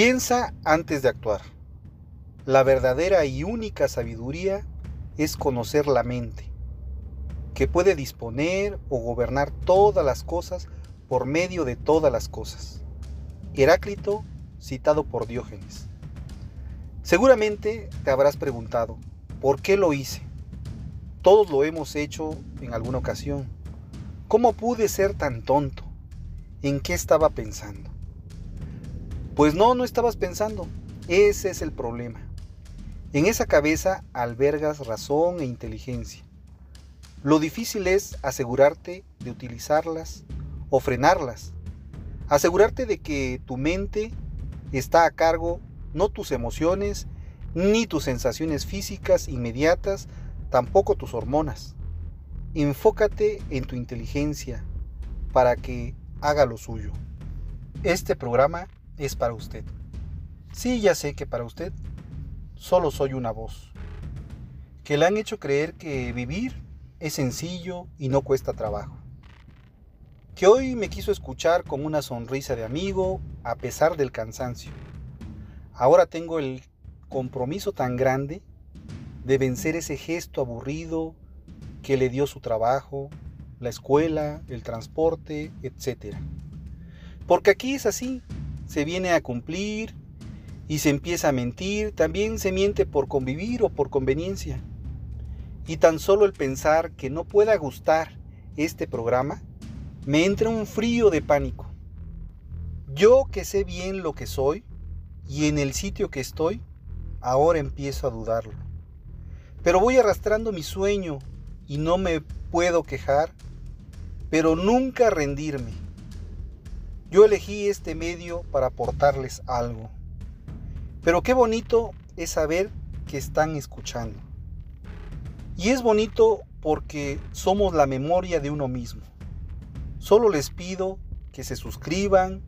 Piensa antes de actuar. La verdadera y única sabiduría es conocer la mente, que puede disponer o gobernar todas las cosas por medio de todas las cosas. Heráclito, citado por Diógenes. Seguramente te habrás preguntado, ¿por qué lo hice? Todos lo hemos hecho en alguna ocasión. ¿Cómo pude ser tan tonto? ¿En qué estaba pensando? Pues no, no estabas pensando. Ese es el problema. En esa cabeza albergas razón e inteligencia. Lo difícil es asegurarte de utilizarlas o frenarlas. Asegurarte de que tu mente está a cargo, no tus emociones, ni tus sensaciones físicas inmediatas, tampoco tus hormonas. Enfócate en tu inteligencia para que haga lo suyo. Este programa es para usted. Sí, ya sé que para usted solo soy una voz, que le han hecho creer que vivir es sencillo y no cuesta trabajo. Que hoy me quiso escuchar con una sonrisa de amigo a pesar del cansancio. Ahora tengo el compromiso tan grande de vencer ese gesto aburrido que le dio su trabajo, la escuela, el transporte, etc. Porque aquí es así, se viene a cumplir y se empieza a mentir, también se miente por convivir o por conveniencia. Y tan solo el pensar que no pueda gustar este programa, me entra un frío de pánico. Yo que sé bien lo que soy y en el sitio que estoy, ahora empiezo a dudarlo. Pero voy arrastrando mi sueño y no me puedo quejar, pero nunca rendirme yo elegí este medio para aportarles algo. Pero qué bonito es saber que están escuchando. Y es bonito porque somos la memoria de uno mismo. Solo les pido que se suscriban.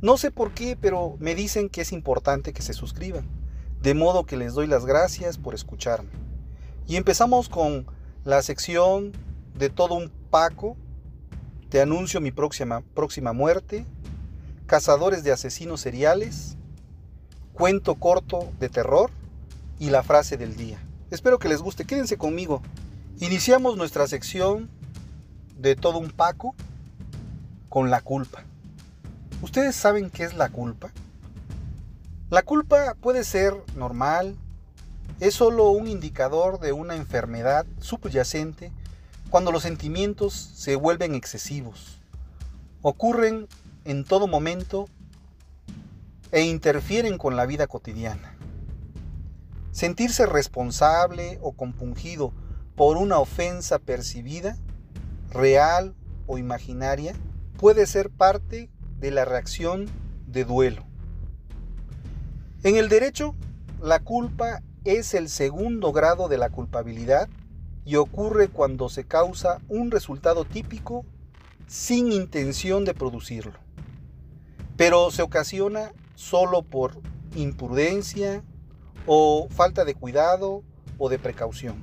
No sé por qué, pero me dicen que es importante que se suscriban. De modo que les doy las gracias por escucharme. Y empezamos con la sección de todo un Paco te anuncio mi próxima, próxima muerte, Cazadores de asesinos seriales, Cuento corto de terror y la frase del día. Espero que les guste, quédense conmigo. Iniciamos nuestra sección de todo un Paco con la culpa. ¿Ustedes saben qué es la culpa? La culpa puede ser normal, es solo un indicador de una enfermedad subyacente cuando los sentimientos se vuelven excesivos, ocurren en todo momento e interfieren con la vida cotidiana. Sentirse responsable o compungido por una ofensa percibida, real o imaginaria, puede ser parte de la reacción de duelo. En el derecho, la culpa es el segundo grado de la culpabilidad y ocurre cuando se causa un resultado típico sin intención de producirlo, pero se ocasiona solo por imprudencia o falta de cuidado o de precaución,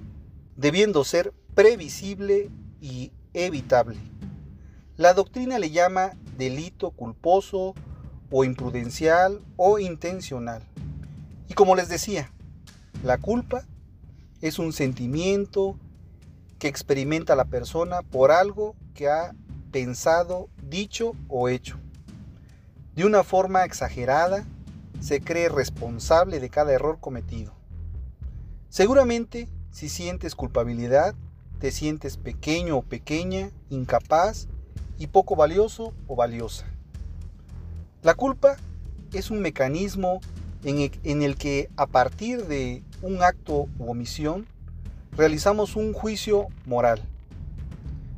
debiendo ser previsible y evitable. La doctrina le llama delito culposo o imprudencial o intencional. Y como les decía, la culpa es un sentimiento que experimenta la persona por algo que ha pensado, dicho o hecho. De una forma exagerada, se cree responsable de cada error cometido. Seguramente, si sientes culpabilidad, te sientes pequeño o pequeña, incapaz y poco valioso o valiosa. La culpa es un mecanismo en el, que a partir de un acto u omisión realizamos un juicio moral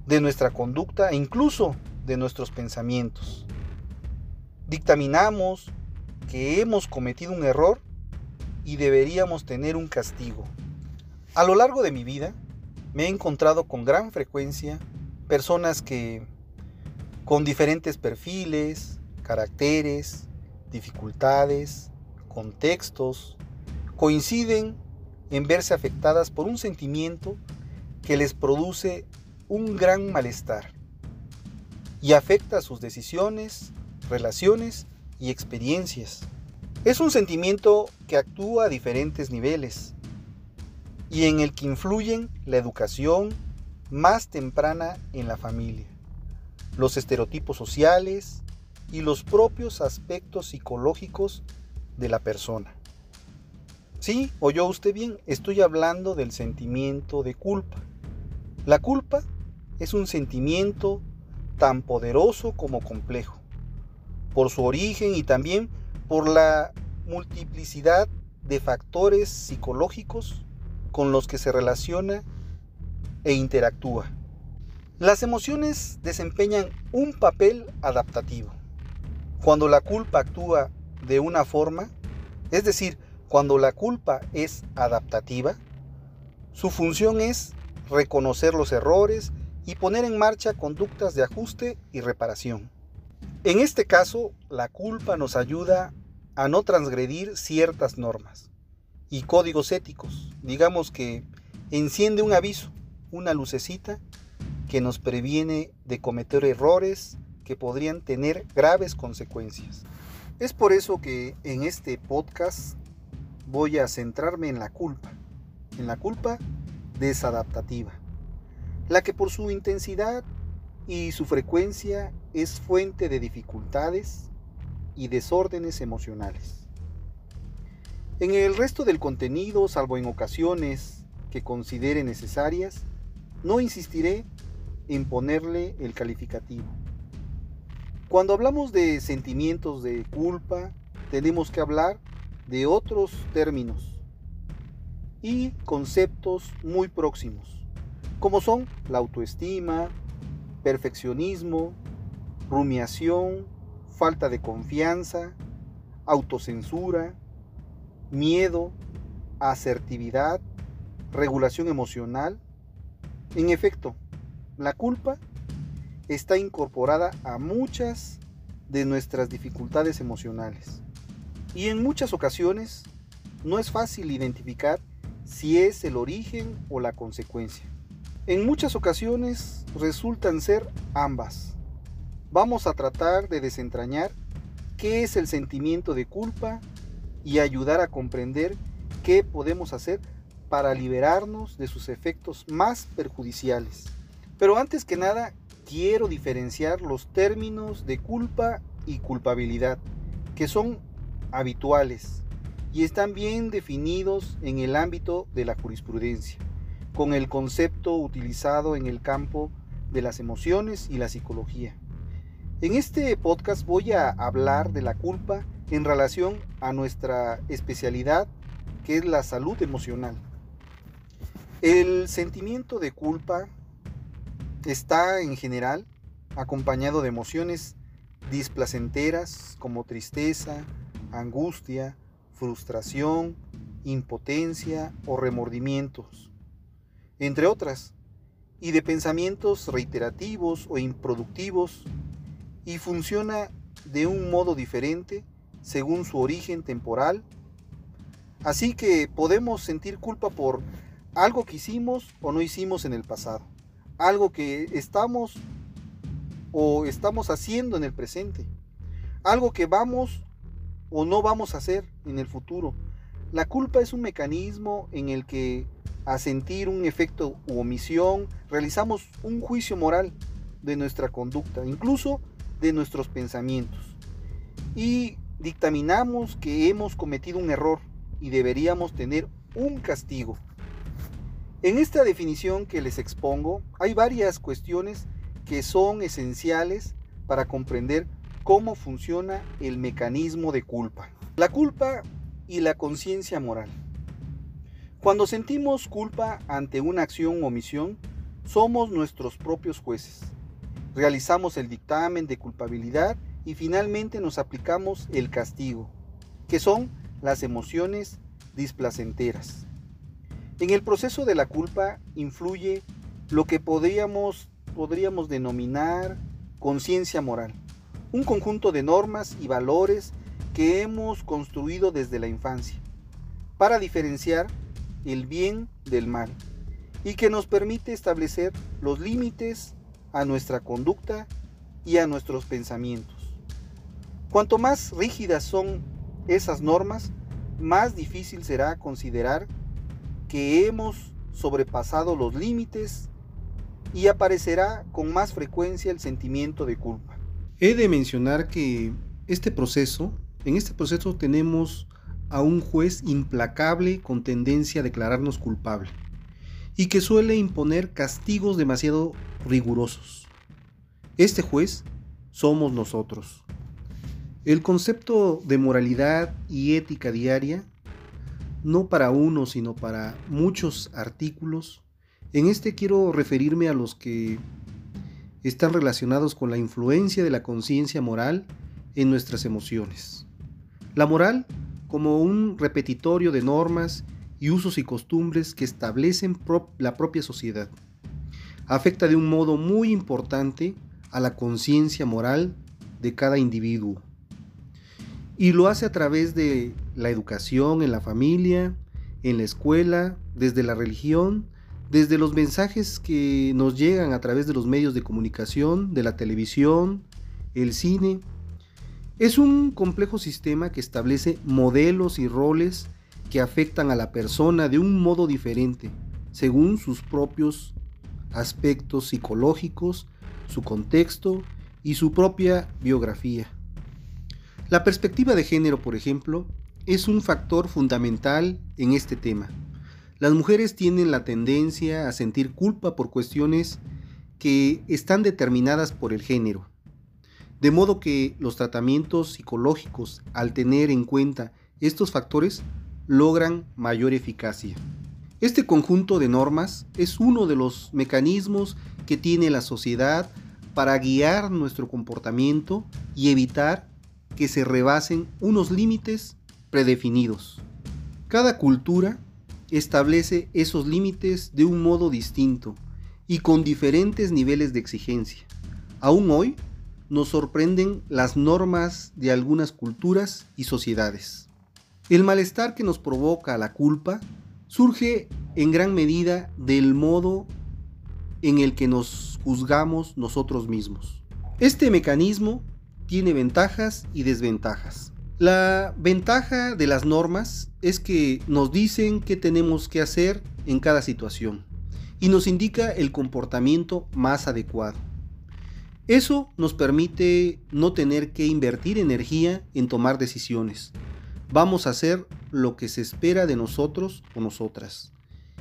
de nuestra conducta e incluso de nuestros pensamientos. Dictaminamos que hemos cometido un error y deberíamos tener un castigo. A lo largo de mi vida me he encontrado con gran frecuencia personas que con diferentes perfiles, caracteres, dificultades, contextos, coinciden en verse afectadas por un sentimiento que les produce un gran malestar y afecta sus decisiones, relaciones y experiencias. Es un sentimiento que actúa a diferentes niveles y en el que influyen la educación más temprana en la familia, los estereotipos sociales y los propios aspectos psicológicos de la persona. Sí, oyó usted bien, estoy hablando del sentimiento de culpa. La culpa es un sentimiento tan poderoso como complejo, por su origen y también por la multiplicidad de factores psicológicos con los que se relaciona e interactúa. Las emociones desempeñan un papel adaptativo. Cuando la culpa actúa de una forma, es decir, cuando la culpa es adaptativa, su función es reconocer los errores y poner en marcha conductas de ajuste y reparación. En este caso, la culpa nos ayuda a no transgredir ciertas normas y códigos éticos. Digamos que enciende un aviso, una lucecita que nos previene de cometer errores que podrían tener graves consecuencias. Es por eso que en este podcast voy a centrarme en la culpa, en la culpa desadaptativa, la que por su intensidad y su frecuencia es fuente de dificultades y desórdenes emocionales. En el resto del contenido, salvo en ocasiones que considere necesarias, no insistiré en ponerle el calificativo. Cuando hablamos de sentimientos de culpa, tenemos que hablar de otros términos y conceptos muy próximos, como son la autoestima, perfeccionismo, rumiación, falta de confianza, autocensura, miedo, asertividad, regulación emocional. En efecto, la culpa está incorporada a muchas de nuestras dificultades emocionales. Y en muchas ocasiones no es fácil identificar si es el origen o la consecuencia. En muchas ocasiones resultan ser ambas. Vamos a tratar de desentrañar qué es el sentimiento de culpa y ayudar a comprender qué podemos hacer para liberarnos de sus efectos más perjudiciales. Pero antes que nada, quiero diferenciar los términos de culpa y culpabilidad, que son habituales y están bien definidos en el ámbito de la jurisprudencia, con el concepto utilizado en el campo de las emociones y la psicología. En este podcast voy a hablar de la culpa en relación a nuestra especialidad, que es la salud emocional. El sentimiento de culpa está en general acompañado de emociones displacenteras como tristeza, angustia, frustración, impotencia o remordimientos, entre otras, y de pensamientos reiterativos o improductivos, y funciona de un modo diferente según su origen temporal. Así que podemos sentir culpa por algo que hicimos o no hicimos en el pasado, algo que estamos o estamos haciendo en el presente, algo que vamos o no vamos a hacer en el futuro. La culpa es un mecanismo en el que a sentir un efecto u omisión realizamos un juicio moral de nuestra conducta, incluso de nuestros pensamientos. Y dictaminamos que hemos cometido un error y deberíamos tener un castigo. En esta definición que les expongo hay varias cuestiones que son esenciales para comprender cómo funciona el mecanismo de culpa. La culpa y la conciencia moral. Cuando sentimos culpa ante una acción o omisión, somos nuestros propios jueces. Realizamos el dictamen de culpabilidad y finalmente nos aplicamos el castigo, que son las emociones displacenteras. En el proceso de la culpa influye lo que podríamos, podríamos denominar conciencia moral, un conjunto de normas y valores que hemos construido desde la infancia, para diferenciar el bien del mal, y que nos permite establecer los límites a nuestra conducta y a nuestros pensamientos. Cuanto más rígidas son esas normas, más difícil será considerar que hemos sobrepasado los límites y aparecerá con más frecuencia el sentimiento de culpa. He de mencionar que este proceso, en este proceso tenemos a un juez implacable con tendencia a declararnos culpable y que suele imponer castigos demasiado rigurosos. Este juez somos nosotros. El concepto de moralidad y ética diaria, no para uno, sino para muchos artículos, en este quiero referirme a los que están relacionados con la influencia de la conciencia moral en nuestras emociones. La moral como un repetitorio de normas y usos y costumbres que establecen la propia sociedad. Afecta de un modo muy importante a la conciencia moral de cada individuo y lo hace a través de la educación en la familia, en la escuela, desde la religión, desde los mensajes que nos llegan a través de los medios de comunicación, de la televisión, el cine. Es un complejo sistema que establece modelos y roles que afectan a la persona de un modo diferente, según sus propios aspectos psicológicos, su contexto y su propia biografía. La perspectiva de género, por ejemplo, es un factor fundamental en este tema. Las mujeres tienen la tendencia a sentir culpa por cuestiones que están determinadas por el género. De modo que los tratamientos psicológicos, al tener en cuenta estos factores, logran mayor eficacia. Este conjunto de normas es uno de los mecanismos que tiene la sociedad para guiar nuestro comportamiento y evitar que se rebasen unos límites predefinidos. Cada cultura establece esos límites de un modo distinto y con diferentes niveles de exigencia. Aún hoy nos sorprenden las normas de algunas culturas y sociedades. El malestar que nos provoca la culpa surge en gran medida del modo en el que nos juzgamos nosotros mismos. Este mecanismo tiene ventajas y desventajas. La ventaja de las normas es que nos dicen qué tenemos que hacer en cada situación y nos indica el comportamiento más adecuado. Eso nos permite no tener que invertir energía en tomar decisiones. Vamos a hacer lo que se espera de nosotros o nosotras.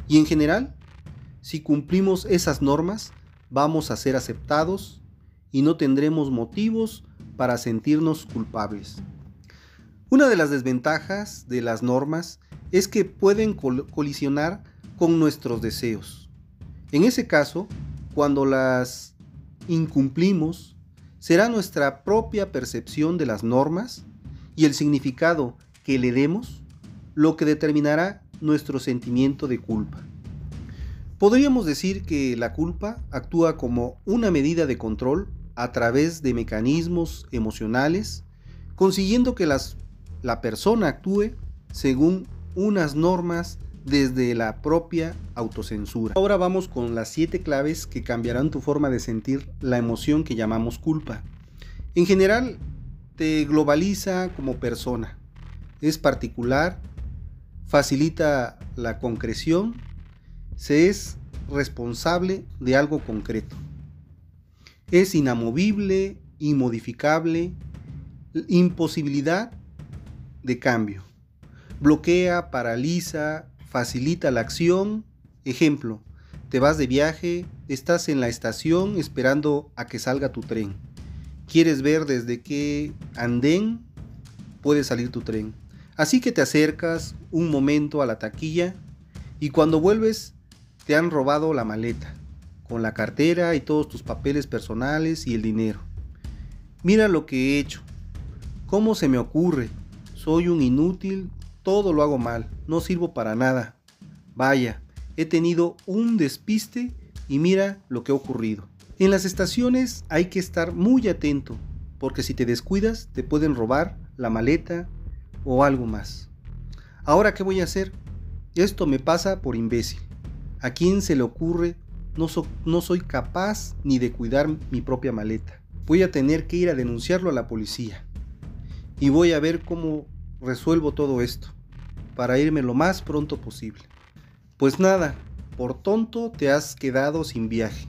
Y en general, si cumplimos esas normas, vamos a ser aceptados y no tendremos motivos para sentirnos culpables. Una de las desventajas de las normas es que pueden colisionar con nuestros deseos. En ese caso, cuando las incumplimos, será nuestra propia percepción de las normas y el significado que le demos lo que determinará nuestro sentimiento de culpa. Podríamos decir que la culpa actúa como una medida de control a través de mecanismos emocionales, consiguiendo que las, la persona actúe según unas normas desde la propia autocensura. Ahora vamos con las siete claves que cambiarán tu forma de sentir la emoción que llamamos culpa. En general, te globaliza como persona. Es particular, facilita la concreción, se es responsable de algo concreto. Es inamovible, inmodificable, imposibilidad de cambio. Bloquea, paraliza, facilita la acción. Ejemplo, te vas de viaje, estás en la estación esperando a que salga tu tren. Quieres ver desde qué andén puede salir tu tren. Así que te acercas un momento a la taquilla y cuando vuelves te han robado la maleta, con la cartera y todos tus papeles personales y el dinero. Mira lo que he hecho. ¿Cómo se me ocurre? Soy un inútil, todo lo hago mal, no sirvo para nada. Vaya, he tenido un despiste y mira lo que ha ocurrido. En las estaciones hay que estar muy atento, porque si te descuidas te pueden robar la maleta o algo más. Ahora, ¿qué voy a hacer? Esto me pasa por imbécil. ¿A quién se le ocurre? No, no soy capaz ni de cuidar mi propia maleta. Voy a tener que ir a denunciarlo a la policía. Y voy a ver cómo resuelvo todo esto, para irme lo más pronto posible. Pues nada, por tonto te has quedado sin viaje.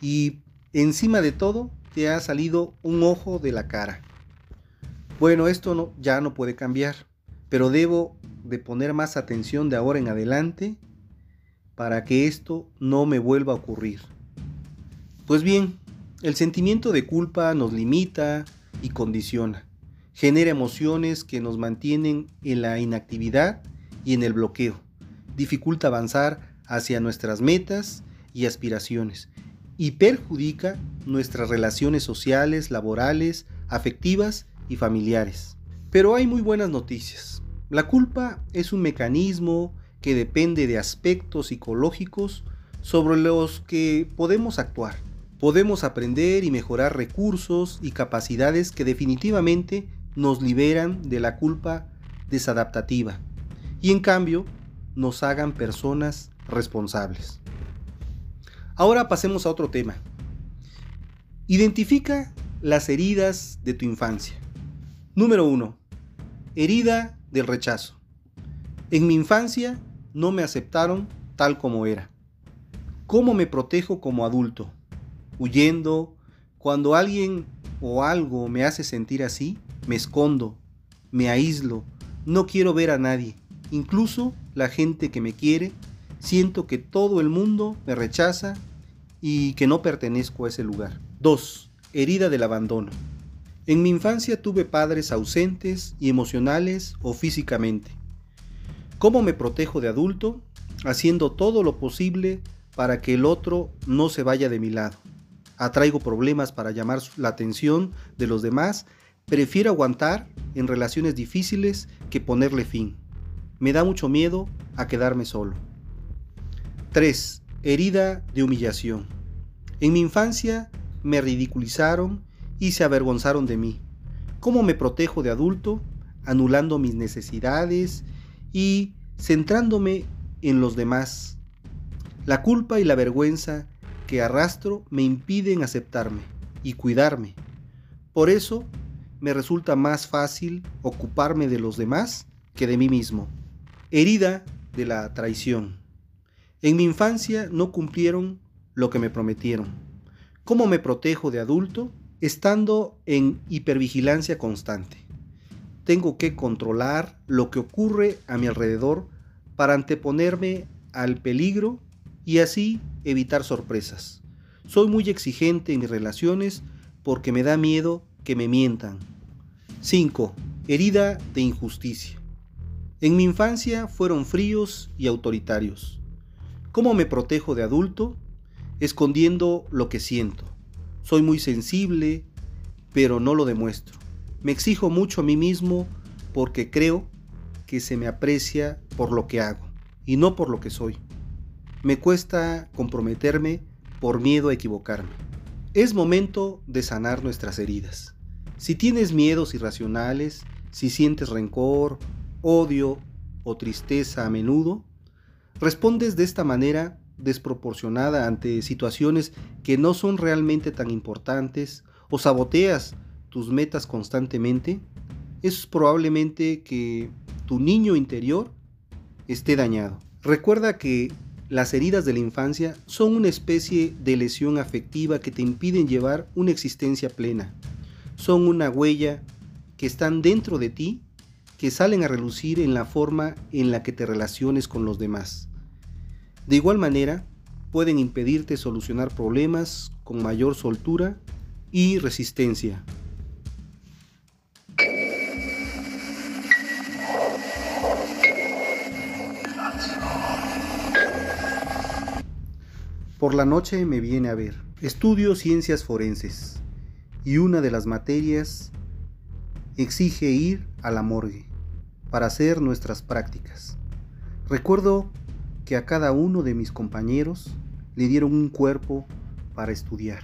Y encima de todo, te ha salido un ojo de la cara. Bueno, esto ya no puede cambiar, pero debo de poner más atención de ahora en adelante para que esto no me vuelva a ocurrir. Pues bien, el sentimiento de culpa nos limita y condiciona. Genera emociones que nos mantienen en la inactividad y en el bloqueo. Dificulta avanzar hacia nuestras metas y aspiraciones y perjudica nuestras relaciones sociales, laborales, afectivas y familiares. Pero hay muy buenas noticias. La culpa es un mecanismo que depende de aspectos psicológicos sobre los que podemos actuar. Podemos aprender y mejorar recursos y capacidades que definitivamente nos liberan de la culpa desadaptativa y en cambio nos hagan personas responsables. Ahora pasemos a otro tema. Identifica las heridas de tu infancia. Número 1. Herida del rechazo. En mi infancia no me aceptaron tal como era. ¿Cómo me protejo como adulto? Huyendo. Cuando alguien o algo me hace sentir así, me escondo, me aíslo, no quiero ver a nadie. Incluso la gente que me quiere, siento que todo el mundo me rechaza y que no pertenezco a ese lugar. 2. Herida del abandono. En mi infancia tuve padres ausentes y emocionales o físicamente. ¿Cómo me protejo de adulto? Haciendo todo lo posible para que el otro no se vaya de mi lado. Atraigo problemas para llamar la atención de los demás. Prefiero aguantar en relaciones difíciles que ponerle fin. Me da mucho miedo a quedarme solo. 3. Herida de humillación. En mi infancia me ridiculizaron y se avergonzaron de mí. ¿Cómo me protejo de adulto? Anulando mis necesidades y centrándome en los demás. La culpa y la vergüenza que arrastro me impiden aceptarme y cuidarme. Por eso me resulta más fácil ocuparme de los demás que de mí mismo. Herida de la traición. En mi infancia no cumplieron lo que me prometieron. ¿Cómo me protejo de adulto? estando en hipervigilancia constante. Tengo que controlar lo que ocurre a mi alrededor para anteponerme al peligro y así evitar sorpresas. Soy muy exigente en mis relaciones porque me da miedo que me mientan. 5. Herida de injusticia. En mi infancia fueron fríos y autoritarios. ¿Cómo me protejo de adulto? Escondiendo lo que siento. Soy muy sensible, pero no lo demuestro. Me exijo mucho a mí mismo porque creo que se me aprecia por lo que hago y no por lo que soy. Me cuesta comprometerme por miedo a equivocarme. Es momento de sanar nuestras heridas. Si tienes miedos irracionales, si sientes rencor, odio o tristeza a menudo, respondes de esta manera desproporcionada ante situaciones que no son realmente tan importantes o saboteas tus metas constantemente, es probablemente que tu niño interior esté dañado. Recuerda que las heridas de la infancia son una especie de lesión afectiva que te impiden llevar una existencia plena. Son una huella que están dentro de ti que salen a relucir en la forma en la que te relaciones con los demás. De igual manera, pueden impedirte solucionar problemas con mayor soltura y resistencia. Por la noche me viene a ver. Estudio ciencias forenses y una de las materias exige ir a la morgue para hacer nuestras prácticas. Recuerdo que a cada uno de mis compañeros le dieron un cuerpo para estudiar.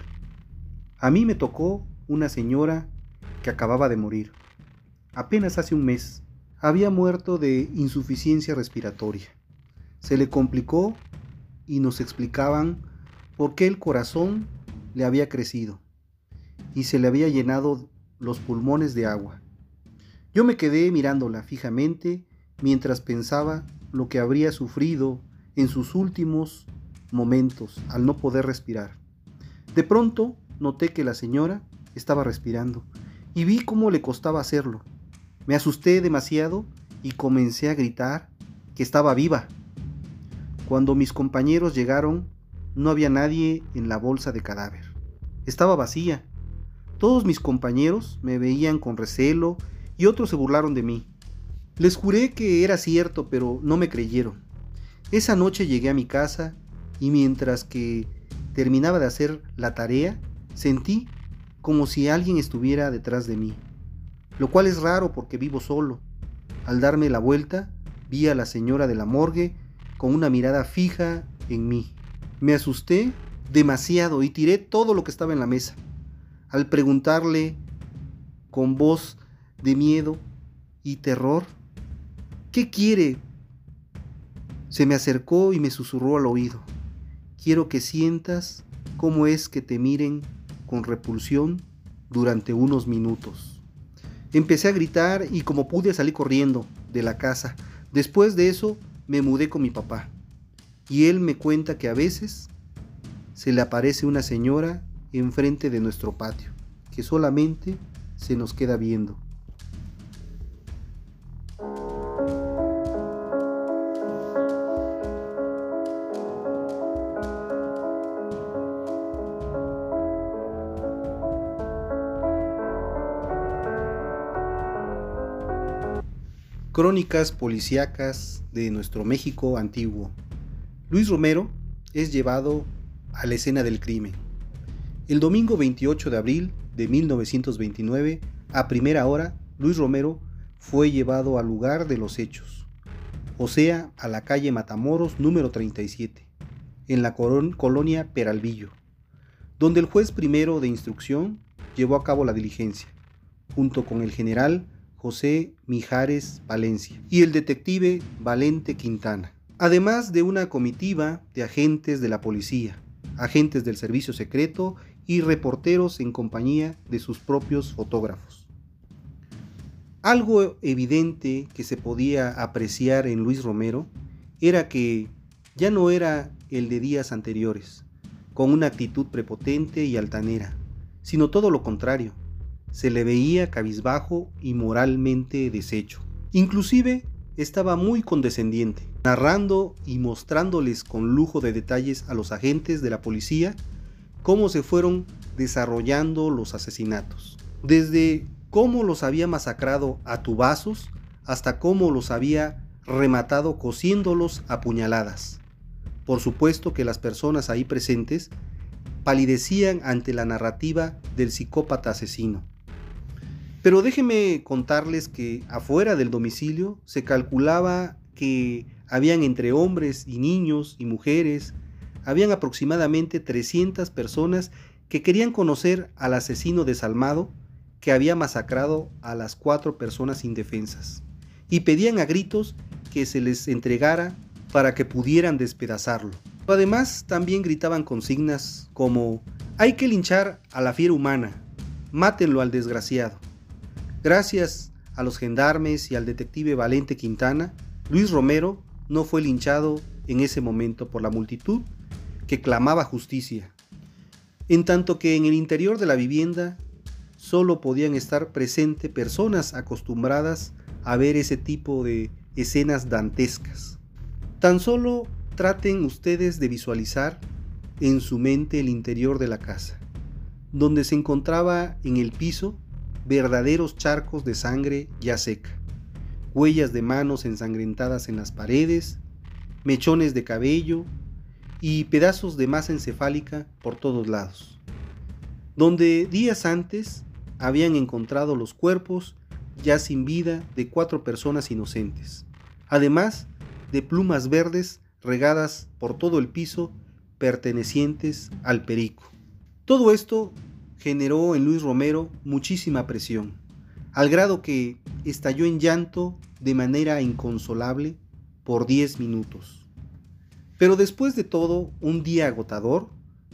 A mí me tocó una señora que acababa de morir. Apenas hace un mes había muerto de insuficiencia respiratoria. Se le complicó y nos explicaban por qué el corazón le había crecido y se le había llenado los pulmones de agua. Yo me quedé mirándola fijamente mientras pensaba lo que habría sufrido en sus últimos momentos al no poder respirar. De pronto noté que la señora estaba respirando y vi cómo le costaba hacerlo. Me asusté demasiado y comencé a gritar que estaba viva. Cuando mis compañeros llegaron, no había nadie en la bolsa de cadáver. Estaba vacía. Todos mis compañeros me veían con recelo y otros se burlaron de mí. Les juré que era cierto, pero no me creyeron. Esa noche llegué a mi casa y mientras que terminaba de hacer la tarea, sentí como si alguien estuviera detrás de mí, lo cual es raro porque vivo solo. Al darme la vuelta, vi a la señora de la morgue con una mirada fija en mí. Me asusté demasiado y tiré todo lo que estaba en la mesa. Al preguntarle con voz de miedo y terror, ¿qué quiere? Se me acercó y me susurró al oído. Quiero que sientas cómo es que te miren con repulsión durante unos minutos. Empecé a gritar y como pude salí corriendo de la casa. Después de eso me mudé con mi papá y él me cuenta que a veces se le aparece una señora enfrente de nuestro patio, que solamente se nos queda viendo. Crónicas policíacas de nuestro México antiguo. Luis Romero es llevado a la escena del crimen. El domingo 28 de abril de 1929, a primera hora, Luis Romero fue llevado al lugar de los hechos, o sea, a la calle Matamoros número 37, en la colonia Peralvillo, donde el juez primero de instrucción llevó a cabo la diligencia, junto con el general José Mijares Valencia y el detective Valente Quintana además de una comitiva de agentes de la policía, agentes del servicio secreto y reporteros en compañía de sus propios fotógrafos. Algo evidente que se podía apreciar en Luis Romero era que ya no era el de días anteriores, con una actitud prepotente y altanera, sino todo lo contrario, se le veía cabizbajo y moralmente deshecho. Inclusive estaba muy condescendiente, narrando y mostrándoles con lujo de detalles a los agentes de la policía cómo se fueron desarrollando los asesinatos. Desde cómo los había masacrado a tubazos hasta cómo los había rematado cosiéndolos a puñaladas. Por supuesto que las personas ahí presentes palidecían ante la narrativa del psicópata asesino. Pero déjenme contarles que afuera del domicilio se calculaba que habían entre hombres y niños y mujeres, habían aproximadamente 300 personas que querían conocer al asesino desalmado que había masacrado a las cuatro personas indefensas y pedían a gritos que se les entregara para que pudieran despedazarlo. Además, también gritaban consignas como hay que linchar a la fiera humana, mátenlo al desgraciado. Gracias a los gendarmes y al detective Valente Quintana, Luis Romero no fue linchado en ese momento por la multitud que clamaba justicia, en tanto que en el interior de la vivienda solo podían estar presentes personas acostumbradas a ver ese tipo de escenas dantescas. Tan solo traten ustedes de visualizar en su mente el interior de la casa, donde se encontraba en el piso verdaderos charcos de sangre ya seca, huellas de manos ensangrentadas en las paredes, mechones de cabello y pedazos de masa encefálica por todos lados, donde días antes habían encontrado los cuerpos ya sin vida de cuatro personas inocentes, además de plumas verdes regadas por todo el piso pertenecientes al perico. Todo esto generó en Luis Romero muchísima presión, al grado que estalló en llanto de manera inconsolable por 10 minutos. Pero después de todo, un día agotador,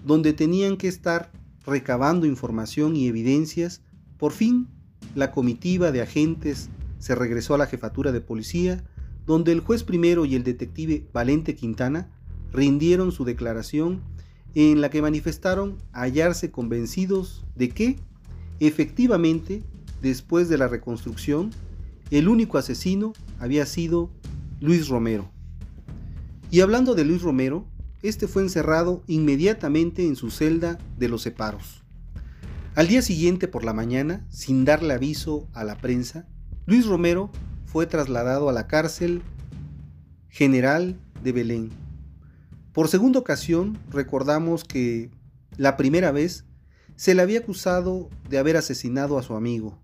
donde tenían que estar recabando información y evidencias, por fin la comitiva de agentes se regresó a la jefatura de policía, donde el juez primero y el detective Valente Quintana rindieron su declaración en la que manifestaron hallarse convencidos de que, efectivamente, después de la reconstrucción, el único asesino había sido Luis Romero. Y hablando de Luis Romero, este fue encerrado inmediatamente en su celda de los separos. Al día siguiente por la mañana, sin darle aviso a la prensa, Luis Romero fue trasladado a la cárcel general de Belén, por segunda ocasión, recordamos que la primera vez se le había acusado de haber asesinado a su amigo,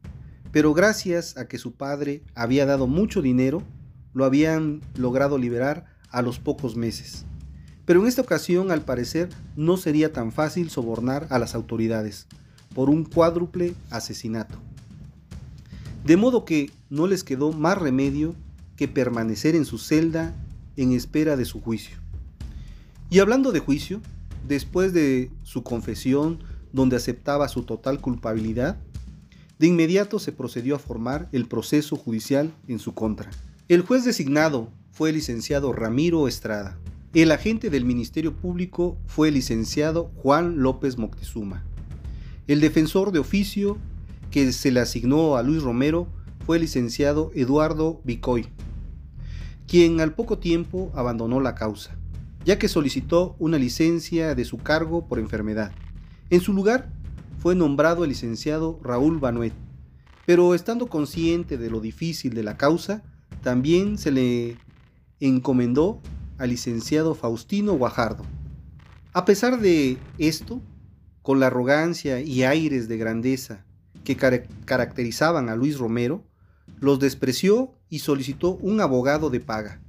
pero gracias a que su padre había dado mucho dinero, lo habían logrado liberar a los pocos meses. Pero en esta ocasión, al parecer, no sería tan fácil sobornar a las autoridades por un cuádruple asesinato. De modo que no les quedó más remedio que permanecer en su celda en espera de su juicio. Y hablando de juicio, después de su confesión donde aceptaba su total culpabilidad, de inmediato se procedió a formar el proceso judicial en su contra. El juez designado fue el licenciado Ramiro Estrada. El agente del Ministerio Público fue el licenciado Juan López Moctezuma. El defensor de oficio que se le asignó a Luis Romero fue el licenciado Eduardo Vicoy, quien al poco tiempo abandonó la causa ya que solicitó una licencia de su cargo por enfermedad. En su lugar fue nombrado el licenciado Raúl Banuet, pero estando consciente de lo difícil de la causa, también se le encomendó al licenciado Faustino Guajardo. A pesar de esto, con la arrogancia y aires de grandeza que caracterizaban a Luis Romero, los despreció y solicitó un abogado de paga.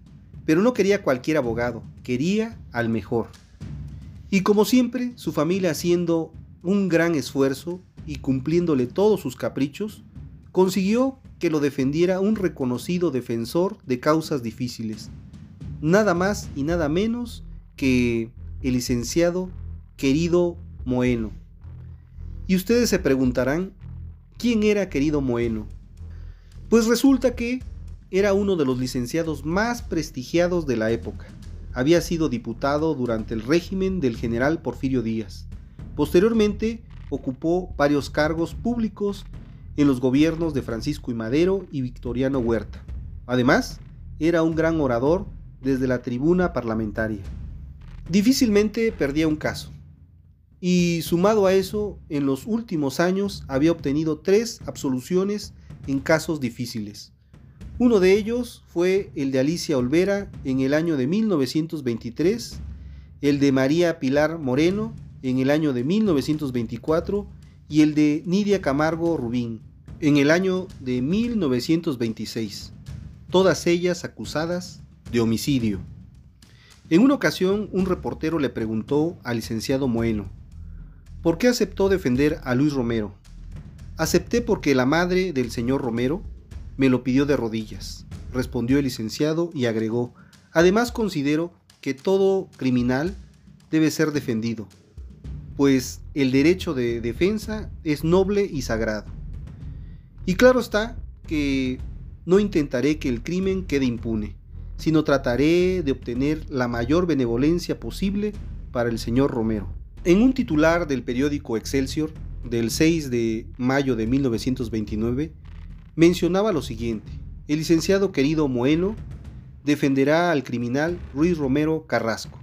Pero no quería cualquier abogado, quería al mejor. Y como siempre, su familia haciendo un gran esfuerzo y cumpliéndole todos sus caprichos, consiguió que lo defendiera un reconocido defensor de causas difíciles, nada más y nada menos que el licenciado querido Moeno. Y ustedes se preguntarán, ¿quién era querido Moeno? Pues resulta que era uno de los licenciados más prestigiados de la época. Había sido diputado durante el régimen del general Porfirio Díaz. Posteriormente ocupó varios cargos públicos en los gobiernos de Francisco y Madero y Victoriano Huerta. Además, era un gran orador desde la tribuna parlamentaria. Difícilmente perdía un caso. Y sumado a eso, en los últimos años había obtenido tres absoluciones en casos difíciles. Uno de ellos fue el de Alicia Olvera en el año de 1923, el de María Pilar Moreno en el año de 1924 y el de Nidia Camargo Rubín en el año de 1926, todas ellas acusadas de homicidio. En una ocasión un reportero le preguntó al licenciado Moeno, ¿por qué aceptó defender a Luis Romero? Acepté porque la madre del señor Romero me lo pidió de rodillas, respondió el licenciado y agregó, además considero que todo criminal debe ser defendido, pues el derecho de defensa es noble y sagrado. Y claro está que no intentaré que el crimen quede impune, sino trataré de obtener la mayor benevolencia posible para el señor Romero. En un titular del periódico Excelsior del 6 de mayo de 1929, mencionaba lo siguiente, el licenciado querido Moelo defenderá al criminal Ruiz Romero Carrasco.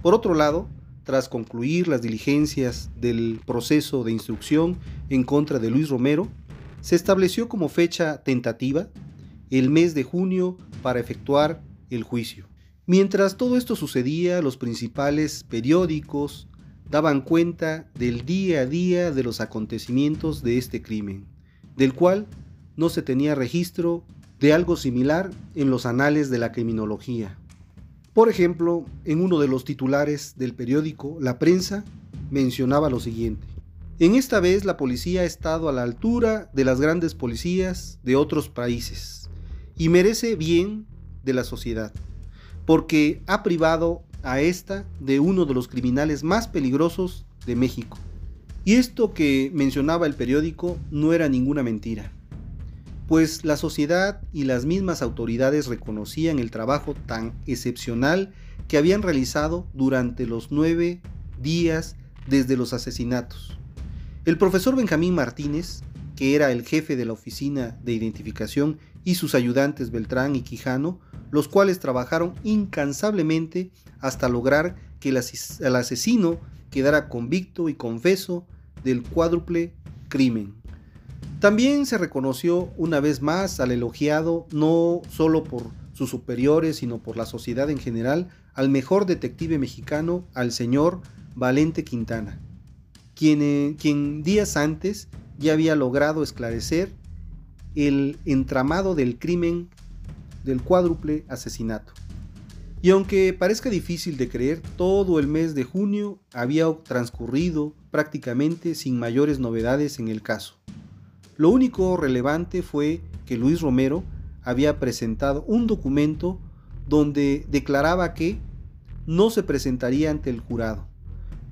Por otro lado, tras concluir las diligencias del proceso de instrucción en contra de Luis Romero, se estableció como fecha tentativa el mes de junio para efectuar el juicio. Mientras todo esto sucedía, los principales periódicos daban cuenta del día a día de los acontecimientos de este crimen, del cual no se tenía registro de algo similar en los anales de la criminología. Por ejemplo, en uno de los titulares del periódico La Prensa mencionaba lo siguiente. En esta vez la policía ha estado a la altura de las grandes policías de otros países y merece bien de la sociedad, porque ha privado a esta de uno de los criminales más peligrosos de México. Y esto que mencionaba el periódico no era ninguna mentira, pues la sociedad y las mismas autoridades reconocían el trabajo tan excepcional que habían realizado durante los nueve días desde los asesinatos. El profesor Benjamín Martínez, que era el jefe de la oficina de identificación, y sus ayudantes Beltrán y Quijano, los cuales trabajaron incansablemente hasta lograr que el asesino quedara convicto y confeso del cuádruple crimen. También se reconoció una vez más al elogiado no solo por sus superiores, sino por la sociedad en general, al mejor detective mexicano, al señor Valente Quintana, quien, quien días antes ya había logrado esclarecer el entramado del crimen del cuádruple asesinato. Y aunque parezca difícil de creer, todo el mes de junio había transcurrido prácticamente sin mayores novedades en el caso. Lo único relevante fue que Luis Romero había presentado un documento donde declaraba que no se presentaría ante el jurado,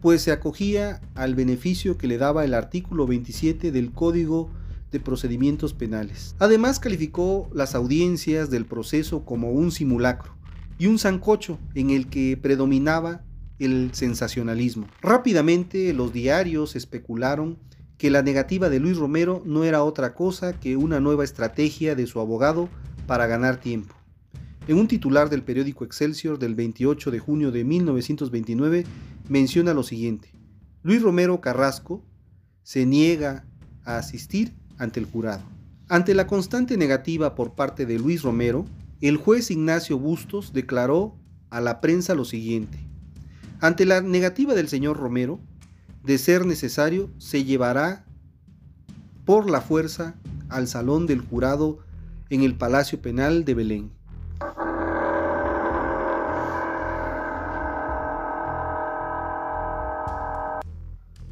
pues se acogía al beneficio que le daba el artículo 27 del Código de Procedimientos Penales. Además calificó las audiencias del proceso como un simulacro y un zancocho en el que predominaba el sensacionalismo. Rápidamente los diarios especularon que la negativa de Luis Romero no era otra cosa que una nueva estrategia de su abogado para ganar tiempo. En un titular del periódico Excelsior del 28 de junio de 1929 menciona lo siguiente. Luis Romero Carrasco se niega a asistir ante el jurado. Ante la constante negativa por parte de Luis Romero, el juez Ignacio Bustos declaró a la prensa lo siguiente. Ante la negativa del señor Romero, de ser necesario, se llevará por la fuerza al salón del jurado en el Palacio Penal de Belén.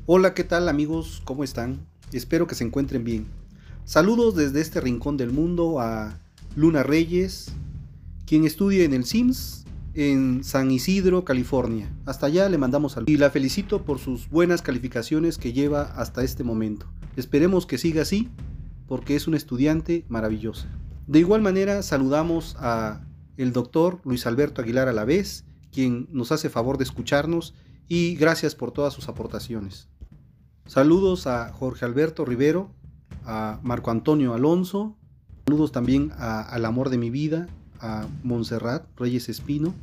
Hola, ¿qué tal amigos? ¿Cómo están? Espero que se encuentren bien. Saludos desde este rincón del mundo a Luna Reyes, quien estudia en el SIMS en San Isidro, California. Hasta allá le mandamos saludos y la felicito por sus buenas calificaciones que lleva hasta este momento. Esperemos que siga así porque es una estudiante maravillosa. De igual manera saludamos a el doctor Luis Alberto Aguilar Alavés, quien nos hace favor de escucharnos y gracias por todas sus aportaciones. Saludos a Jorge Alberto Rivero, a Marco Antonio Alonso, saludos también a Al Amor de mi Vida, a Montserrat Reyes Espino,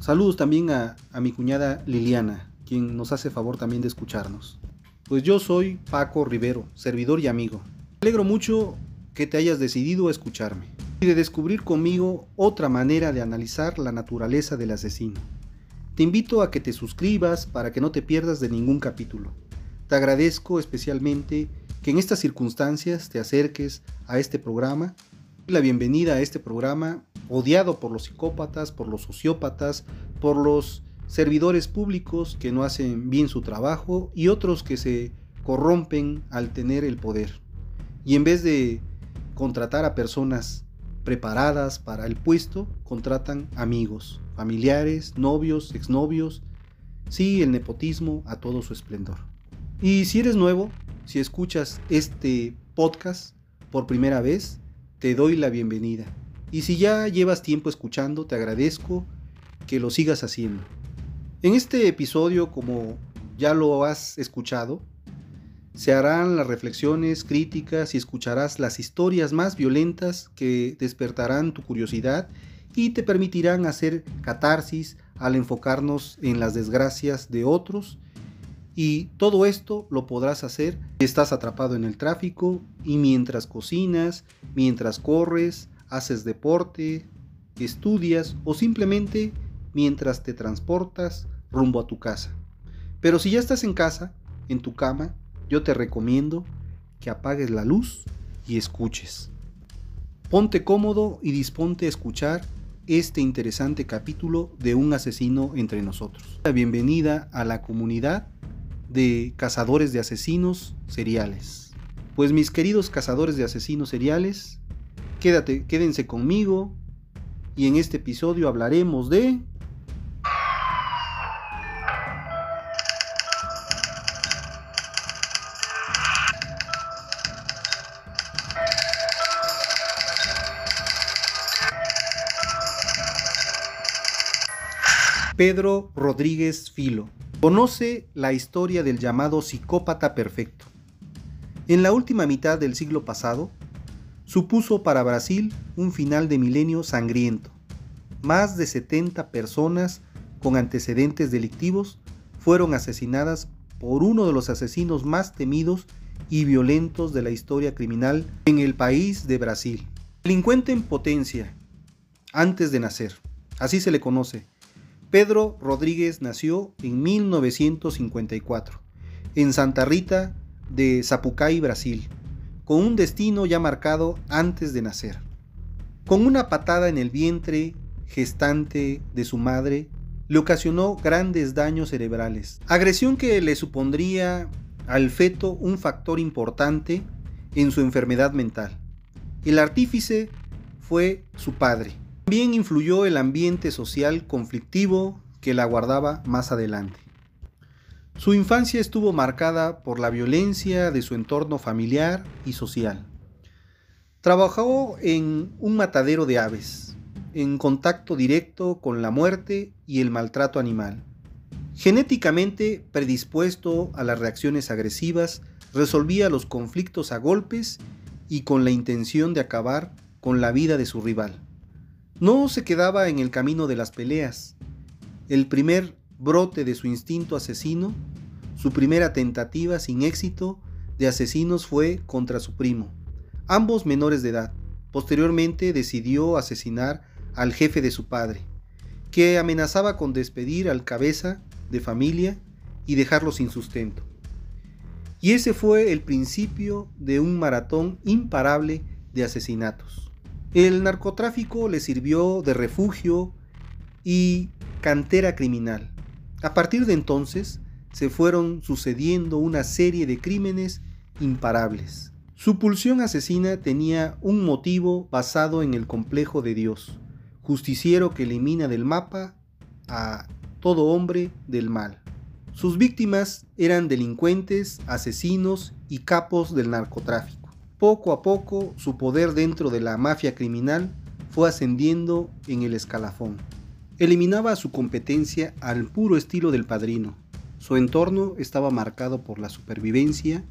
saludos también a, mi cuñada Liliana, quien nos hace favor también de escucharnos. Pues yo soy Paco Rivero, servidor y amigo. Me alegro mucho que te hayas decidido a escucharme y de descubrir conmigo otra manera de analizar la naturaleza del asesino. Te invito a que te suscribas para que no te pierdas de ningún capítulo. Te agradezco especialmente que en estas circunstancias te acerques a este programa. La bienvenida a este programa odiado por los psicópatas, por los sociópatas, por los servidores públicos que no hacen bien su trabajo y otros que se corrompen al tener el poder. Y en vez de contratar a personas preparadas para el puesto, contratan amigos, familiares, novios, exnovios, sí, el nepotismo a todo su esplendor. Y si eres nuevo, si escuchas este podcast por primera vez, te doy la bienvenida. Y si ya llevas tiempo escuchando, te agradezco que lo sigas haciendo. En este episodio, como ya lo has escuchado, Se harán las reflexiones, críticas y escucharás las historias más violentas que despertarán tu curiosidad y te permitirán hacer catarsis al enfocarnos en las desgracias de otros. Y todo esto lo podrás hacer si estás atrapado en el tráfico y mientras cocinas, mientras corres, haces deporte, estudias o simplemente mientras te transportas rumbo a tu casa. Pero si ya estás en casa, en tu cama, yo te recomiendo que apagues la luz y escuches. Ponte cómodo y disponte a escuchar este interesante capítulo de Un asesino entre nosotros. La bienvenida a la comunidad de cazadores de asesinos seriales. Pues mis queridos cazadores de asesinos seriales, quédate, quédense conmigo y en este episodio hablaremos de Pedro Rodríguez Filo. Conoce la historia del llamado psicópata perfecto. En la última mitad del siglo pasado, supuso para Brasil un final de milenio sangriento. Más de 70 personas con antecedentes delictivos fueron asesinadas por uno de los asesinos más temidos y violentos de la historia criminal en el país de Brasil. Delincuente en potencia, antes de nacer, así se le conoce, Pedro Rodríguez nació en 1954 en Santa Rita de Zapucay, Brasil, con un destino ya marcado antes de nacer. Con una patada en el vientre gestante de su madre, le ocasionó grandes daños cerebrales, agresión que le supondría al feto un factor importante en su enfermedad mental. El artífice fue su padre, también influyó el ambiente social conflictivo que la guardaba más adelante. Su infancia estuvo marcada por la violencia de su entorno familiar y social. Trabajó en un matadero de aves, en contacto directo con la muerte y el maltrato animal. Genéticamente predispuesto a las reacciones agresivas, resolvía los conflictos a golpes y con la intención de acabar con la vida de su rival. No se quedaba en el camino de las peleas. El primer brote de su instinto asesino, su primera tentativa sin éxito de asesinos fue contra su primo, ambos menores de edad. Posteriormente decidió asesinar al jefe de su padre, que amenazaba con despedir al cabeza de familia y dejarlo sin sustento. Y ese fue el principio de un maratón imparable de asesinatos. El narcotráfico le sirvió de refugio y cantera criminal. A partir de entonces se fueron sucediendo una serie de crímenes imparables. Su pulsión asesina tenía un motivo basado en el complejo de Dios, justiciero que elimina del mapa a todo hombre del mal. Sus víctimas eran delincuentes, asesinos y capos del narcotráfico. Poco a poco su poder dentro de la mafia criminal fue ascendiendo en el escalafón. Eliminaba su competencia al puro estilo del padrino. Su entorno estaba marcado por la supervivencia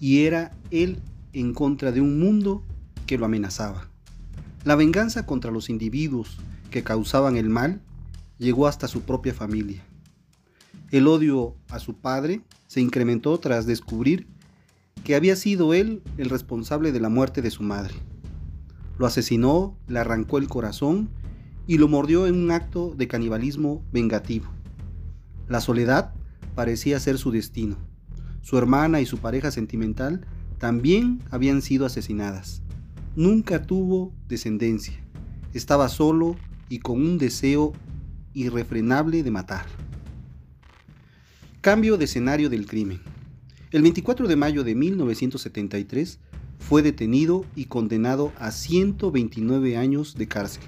y era él en contra de un mundo que lo amenazaba. La venganza contra los individuos que causaban el mal llegó hasta su propia familia. El odio a su padre se incrementó tras descubrir que había sido él el responsable de la muerte de su madre. Lo asesinó, le arrancó el corazón y lo mordió en un acto de canibalismo vengativo. La soledad parecía ser su destino. Su hermana y su pareja sentimental también habían sido asesinadas. Nunca tuvo descendencia. Estaba solo y con un deseo irrefrenable de matar. Cambio de escenario del crimen. El 24 de mayo de 1973 fue detenido y condenado a 129 años de cárcel.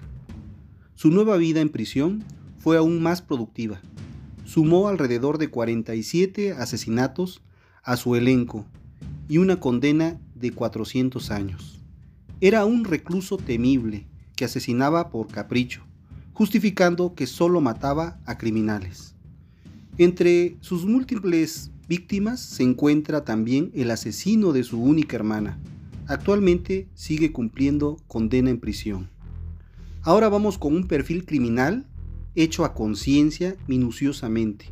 Su nueva vida en prisión fue aún más productiva. Sumó alrededor de 47 asesinatos a su elenco y una condena de 400 años. Era un recluso temible que asesinaba por capricho, justificando que solo mataba a criminales. Entre sus múltiples víctimas se encuentra también el asesino de su única hermana. Actualmente sigue cumpliendo condena en prisión. Ahora vamos con un perfil criminal hecho a conciencia minuciosamente.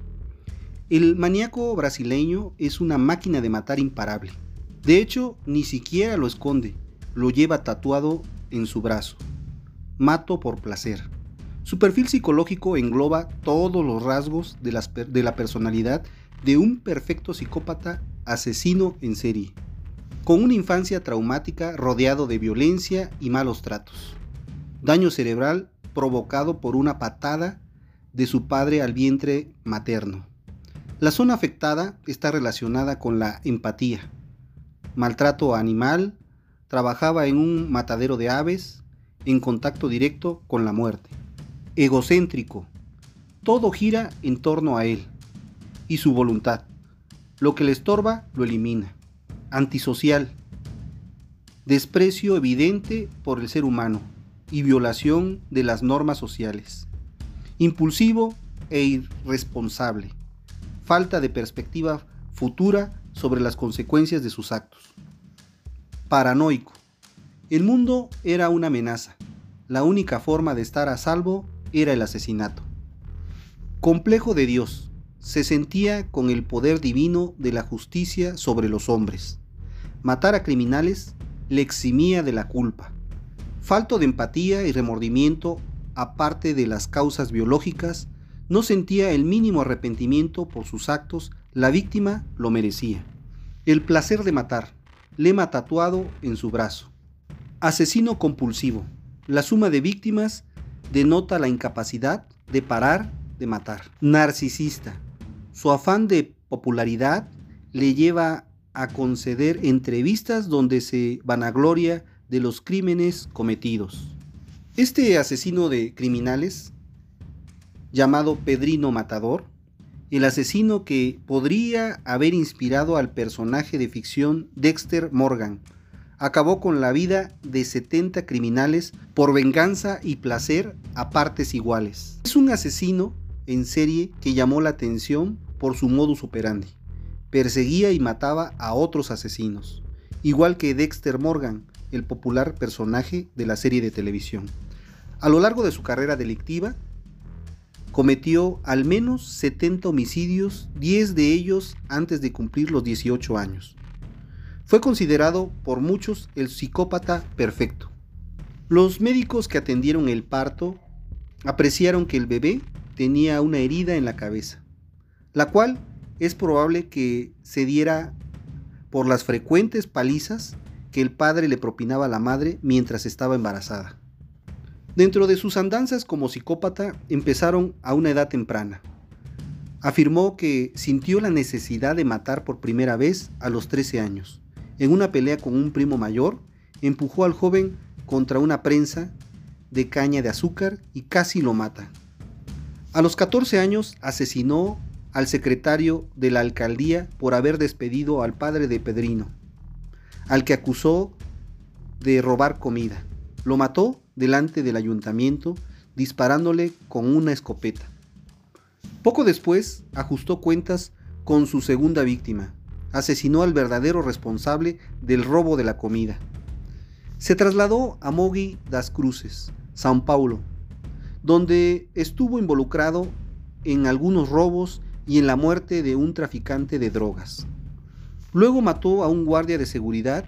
El maníaco brasileño es una máquina de matar imparable. De hecho, ni siquiera lo esconde, lo lleva tatuado en su brazo. Mato por placer. Su perfil psicológico engloba todos los rasgos de, de la personalidad de un perfecto psicópata asesino en serie, con una infancia traumática rodeado de violencia y malos tratos. Daño cerebral provocado por una patada de su padre al vientre materno. La zona afectada está relacionada con la empatía. Maltrato animal, trabajaba en un matadero de aves, en contacto directo con la muerte egocéntrico. Todo gira en torno a él y su voluntad. Lo que le estorba lo elimina. Antisocial. Desprecio evidente por el ser humano y violación de las normas sociales. Impulsivo e irresponsable. Falta de perspectiva futura sobre las consecuencias de sus actos. Paranoico. El mundo era una amenaza. La única forma de estar a salvo era el asesinato. Complejo de Dios, se sentía con el poder divino de la justicia sobre los hombres. Matar a criminales le eximía de la culpa. Falto de empatía y remordimiento, aparte de las causas biológicas, no sentía el mínimo arrepentimiento por sus actos, la víctima lo merecía. El placer de matar, lema tatuado en su brazo. Asesino compulsivo, la suma de víctimas denota la incapacidad de parar de matar. Narcisista. Su afán de popularidad le lleva a conceder entrevistas donde se vanagloria de los crímenes cometidos. Este asesino de criminales, llamado Pedrino Matador, el asesino que podría haber inspirado al personaje de ficción Dexter Morgan, acabó con la vida de 70 criminales por venganza y placer a partes iguales. Es un asesino en serie que llamó la atención por su modus operandi. Perseguía y mataba a otros asesinos, igual que Dexter Morgan, el popular personaje de la serie de televisión. A lo largo de su carrera delictiva, cometió al menos 70 homicidios, 10 de ellos antes de cumplir los 18 años. Fue considerado por muchos el psicópata perfecto. Los médicos que atendieron el parto apreciaron que el bebé tenía una herida en la cabeza, la cual es probable que se diera por las frecuentes palizas que el padre le propinaba a la madre mientras estaba embarazada. Dentro de sus andanzas como psicópata empezaron a una edad temprana. Afirmó que sintió la necesidad de matar por primera vez a los 13 años en una pelea con un primo mayor, empujó al joven contra una prensa de caña de azúcar y casi lo mata. A los 14 años asesinó al secretario de la alcaldía por haber despedido al padre de Pedrino, al que acusó de robar comida. Lo mató delante del ayuntamiento disparándole con una escopeta. Poco después ajustó cuentas con su segunda víctima, asesinó al verdadero responsable del robo de la comida. Se trasladó a Mogi das Cruces, São Paulo, donde estuvo involucrado en algunos robos y en la muerte de un traficante de drogas. Luego mató a un guardia de seguridad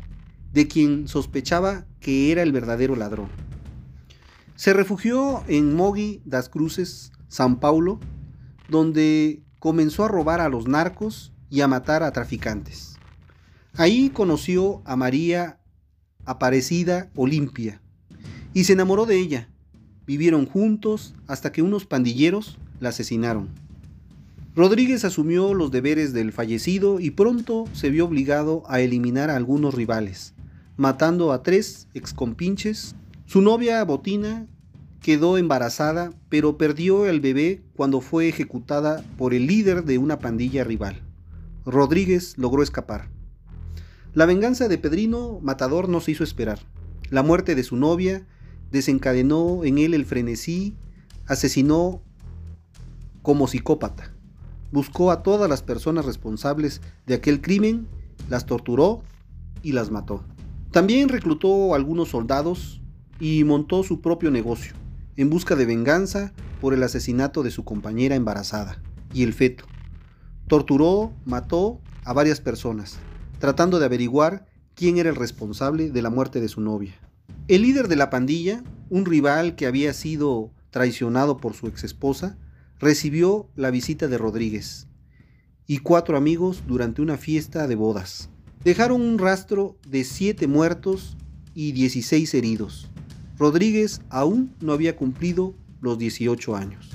de quien sospechaba que era el verdadero ladrón. Se refugió en Mogi das Cruces, São Paulo, donde comenzó a robar a los narcos y a matar a traficantes. Ahí conoció a María Aparecida Olimpia y se enamoró de ella. Vivieron juntos hasta que unos pandilleros la asesinaron. Rodríguez asumió los deberes del fallecido y pronto se vio obligado a eliminar a algunos rivales, matando a tres excompinches. Su novia Botina quedó embarazada, pero perdió el bebé cuando fue ejecutada por el líder de una pandilla rival. Rodríguez logró escapar. La venganza de Pedrino Matador no se hizo esperar. La muerte de su novia desencadenó en él el frenesí, asesinó como psicópata. Buscó a todas las personas responsables de aquel crimen, las torturó y las mató. También reclutó algunos soldados y montó su propio negocio, en busca de venganza por el asesinato de su compañera embarazada y el feto. Torturó, mató a varias personas, tratando de averiguar quién era el responsable de la muerte de su novia. El líder de la pandilla, un rival que había sido traicionado por su exesposa, recibió la visita de Rodríguez y cuatro amigos durante una fiesta de bodas. Dejaron un rastro de siete muertos y 16 heridos. Rodríguez aún no había cumplido los 18 años.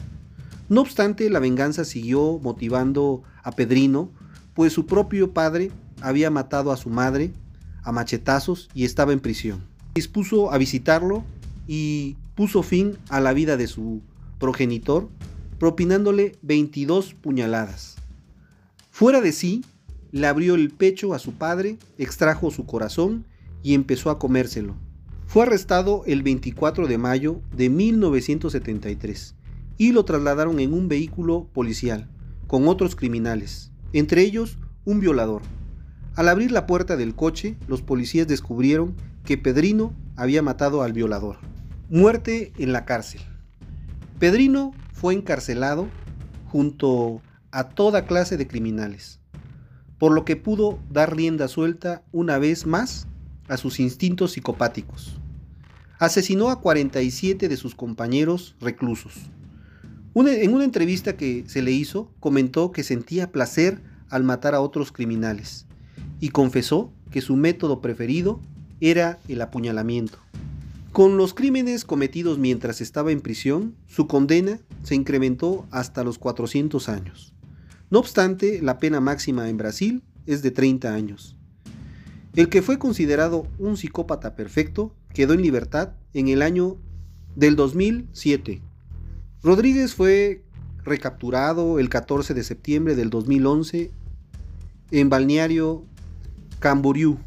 No obstante, la venganza siguió motivando a Pedrino, pues su propio padre había matado a su madre a machetazos y estaba en prisión. Dispuso a visitarlo y puso fin a la vida de su progenitor, propinándole 22 puñaladas. Fuera de sí, le abrió el pecho a su padre, extrajo su corazón y empezó a comérselo. Fue arrestado el 24 de mayo de 1973 y lo trasladaron en un vehículo policial con otros criminales, entre ellos un violador. Al abrir la puerta del coche, los policías descubrieron que Pedrino había matado al violador. Muerte en la cárcel. Pedrino fue encarcelado junto a toda clase de criminales, por lo que pudo dar rienda suelta una vez más a sus instintos psicopáticos. Asesinó a 47 de sus compañeros reclusos. en una entrevista que se le hizo, comentó que sentía placer al matar a otros criminales y confesó que su método preferido era el apuñalamiento. Con los crímenes cometidos mientras estaba en prisión, su condena se incrementó hasta los 400 años. No obstante, la pena máxima en Brasil es de 30 años. El que fue considerado un psicópata perfecto quedó en libertad en el año del 2007. Rodríguez fue recapturado el 14 de septiembre del 2011 en balneario Camboriú.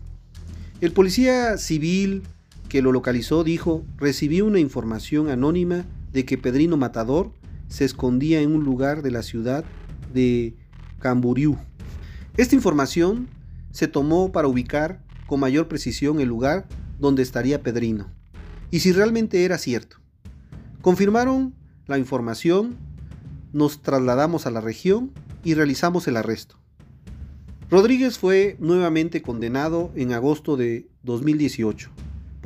El policía civil que lo localizó dijo, recibí una información anónima de que Pedrino Matador se escondía en un lugar de la ciudad de Camboriú. Esta información se tomó para ubicar con mayor precisión el lugar donde estaría Pedrino, y si realmente era cierto. Confirmaron la información, nos trasladamos a la región y realizamos el arresto. Rodríguez fue nuevamente condenado en agosto de 2018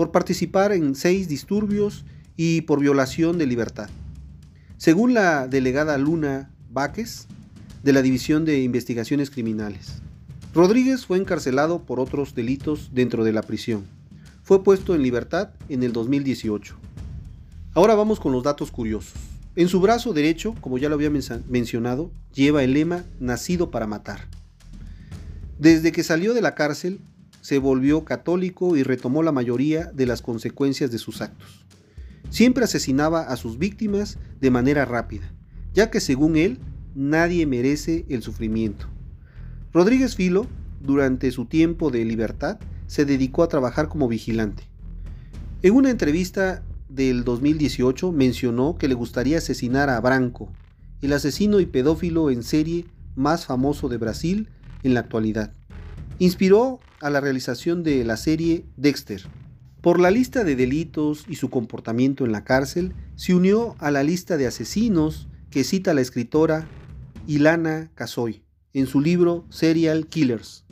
por participar en seis disturbios y por violación de libertad. Según la delegada Luna Váquez, de la División de Investigaciones Criminales, Rodríguez fue encarcelado por otros delitos dentro de la prisión. Fue puesto en libertad en el 2018. Ahora vamos con los datos curiosos. En su brazo derecho, como ya lo había mencionado, lleva el lema Nacido para matar. Desde que salió de la cárcel, se volvió católico y retomó la mayoría de las consecuencias de sus actos. Siempre asesinaba a sus víctimas de manera rápida, ya que según él, nadie merece el sufrimiento. Rodríguez Filo, durante su tiempo de libertad, se dedicó a trabajar como vigilante. En una entrevista del 2018 mencionó que le gustaría asesinar a Branco, el asesino y pedófilo en serie más famoso de Brasil en la actualidad. Inspiró a la realización de la serie Dexter. Por la lista de delitos y su comportamiento en la cárcel, se unió a la lista de asesinos que cita la escritora Ilana Casoy en su libro Serial Killers.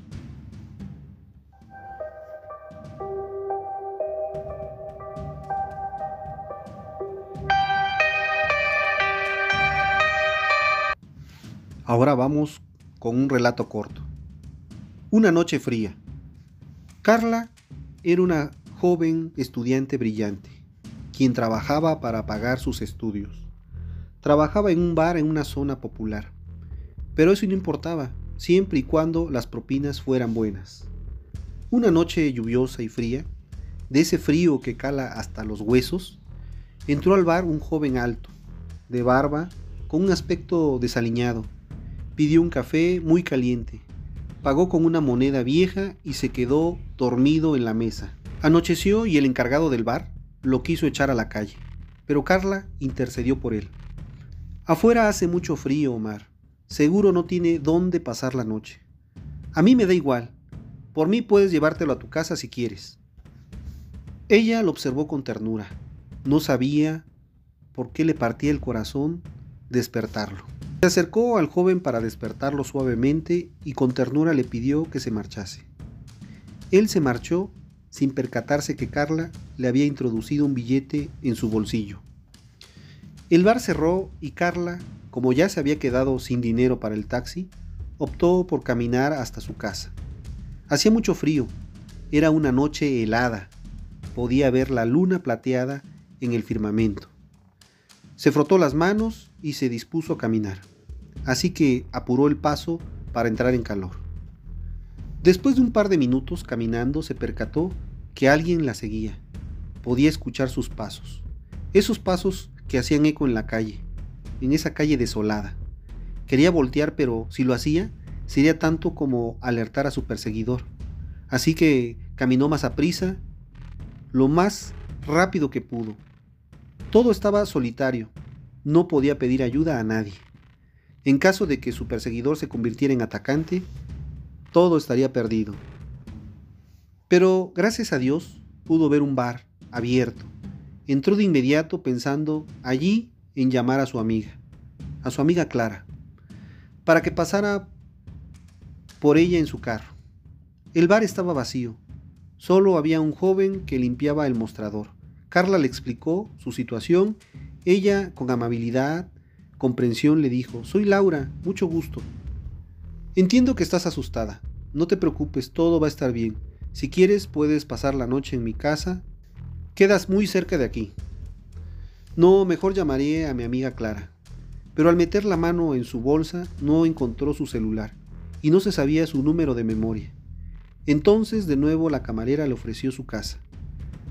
Ahora vamos con un relato corto. Una noche fría. Carla era una joven estudiante brillante, quien trabajaba para pagar sus estudios. Trabajaba en un bar en una zona popular, pero eso no importaba, siempre y cuando las propinas fueran buenas. Una noche lluviosa y fría, de ese frío que cala hasta los huesos, entró al bar un joven alto, de barba, con un aspecto desaliñado pidió un café muy caliente, pagó con una moneda vieja y se quedó dormido en la mesa. Anocheció y el encargado del bar lo quiso echar a la calle, pero Carla intercedió por él. Afuera hace mucho frío, Omar. Seguro no tiene dónde pasar la noche. A mí me da igual. Por mí puedes llevártelo a tu casa si quieres. Ella lo observó con ternura. No sabía por qué le partía el corazón despertarlo. Se acercó al joven para despertarlo suavemente y con ternura le pidió que se marchase. Él se marchó sin percatarse que Carla le había introducido un billete en su bolsillo. El bar cerró y Carla, como ya se había quedado sin dinero para el taxi, optó por caminar hasta su casa. Hacía mucho frío, era una noche helada, podía ver la luna plateada en el firmamento. Se frotó las manos y se dispuso a caminar, así que apuró el paso para entrar en calor. Después de un par de minutos caminando se percató que alguien la seguía. Podía escuchar sus pasos, esos pasos que hacían eco en la calle, en esa calle desolada. Quería voltear, pero si lo hacía, sería tanto como alertar a su perseguidor. Así que caminó más a prisa, lo más rápido que pudo, todo estaba solitario. No podía pedir ayuda a nadie. En caso de que su perseguidor se convirtiera en atacante, todo estaría perdido. Pero gracias a Dios pudo ver un bar abierto. Entró de inmediato pensando allí en llamar a su amiga, a su amiga Clara, para que pasara por ella en su carro. El bar estaba vacío. Solo había un joven que limpiaba el mostrador. Carla le explicó su situación. Ella, con amabilidad, comprensión, le dijo, soy Laura, mucho gusto. Entiendo que estás asustada. No te preocupes, todo va a estar bien. Si quieres, puedes pasar la noche en mi casa. Quedas muy cerca de aquí. No, mejor llamaré a mi amiga Clara. Pero al meter la mano en su bolsa no encontró su celular y no se sabía su número de memoria. Entonces de nuevo la camarera le ofreció su casa.